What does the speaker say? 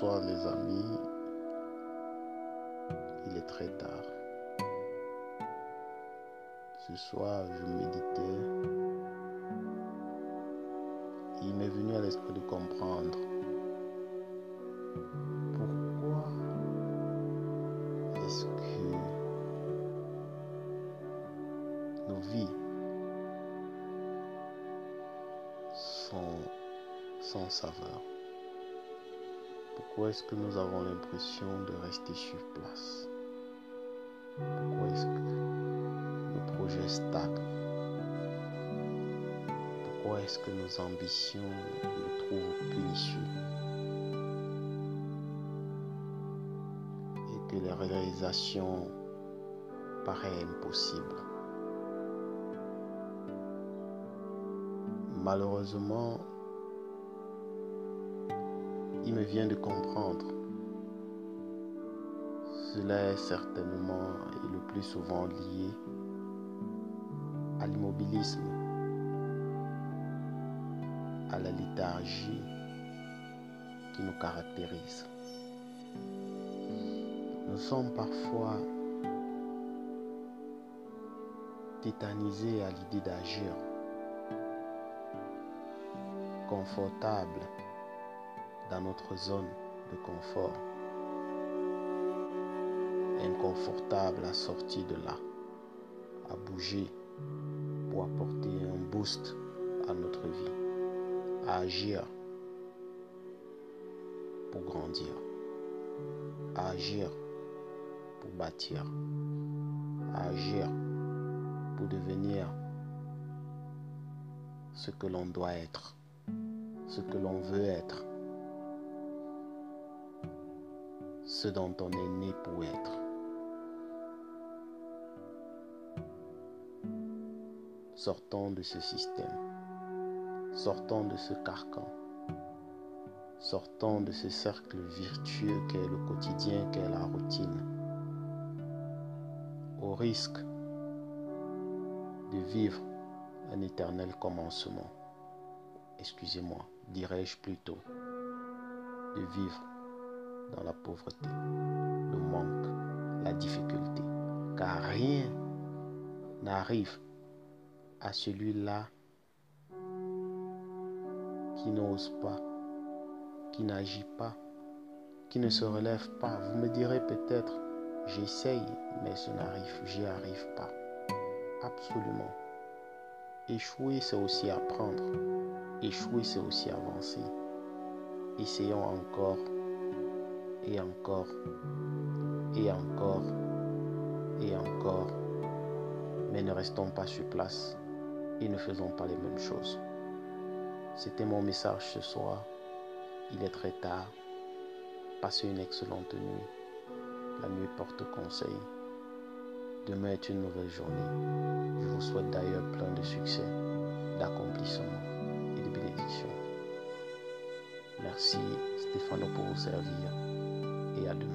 Bonsoir les amis. Il est très tard. Ce soir, je méditais. Il m'est venu à l'esprit de comprendre pourquoi est-ce que nos vies sont sans saveur. Pourquoi est-ce que nous avons l'impression de rester sur place? Pourquoi est-ce que nos projets stagnent? Pourquoi est-ce que nos ambitions nous trouvent pernicieux Et que les réalisations paraissent impossibles? Malheureusement, il me vient de comprendre. Cela est certainement et le plus souvent lié à l'immobilisme, à la léthargie qui nous caractérise. Nous sommes parfois tétanisés à l'idée d'agir, confortables dans notre zone de confort. Inconfortable à sortir de là, à bouger pour apporter un boost à notre vie, à agir pour grandir, à agir pour bâtir, à agir pour devenir ce que l'on doit être, ce que l'on veut être. Ce dont on est né pour être. Sortons de ce système. Sortons de ce carcan. Sortons de ce cercle virtueux qu'est le quotidien, qu'est la routine. Au risque de vivre un éternel commencement. Excusez-moi, dirais-je plutôt, de vivre dans la pauvreté, le manque, la difficulté. Car rien n'arrive à celui-là qui n'ose pas, qui n'agit pas, qui ne se relève pas. Vous me direz peut-être, j'essaye, mais je n'arrive, j'y arrive pas. Absolument. Échouer, c'est aussi apprendre. Échouer, c'est aussi avancer. Essayons encore et encore, et encore, et encore. Mais ne restons pas sur place et ne faisons pas les mêmes choses. C'était mon message ce soir. Il est très tard. Passez une excellente nuit. La nuit porte conseil. Demain est une nouvelle journée. Je vous souhaite d'ailleurs plein de succès, d'accomplissement et de bénédictions. Merci Stéphano pour vous servir yardım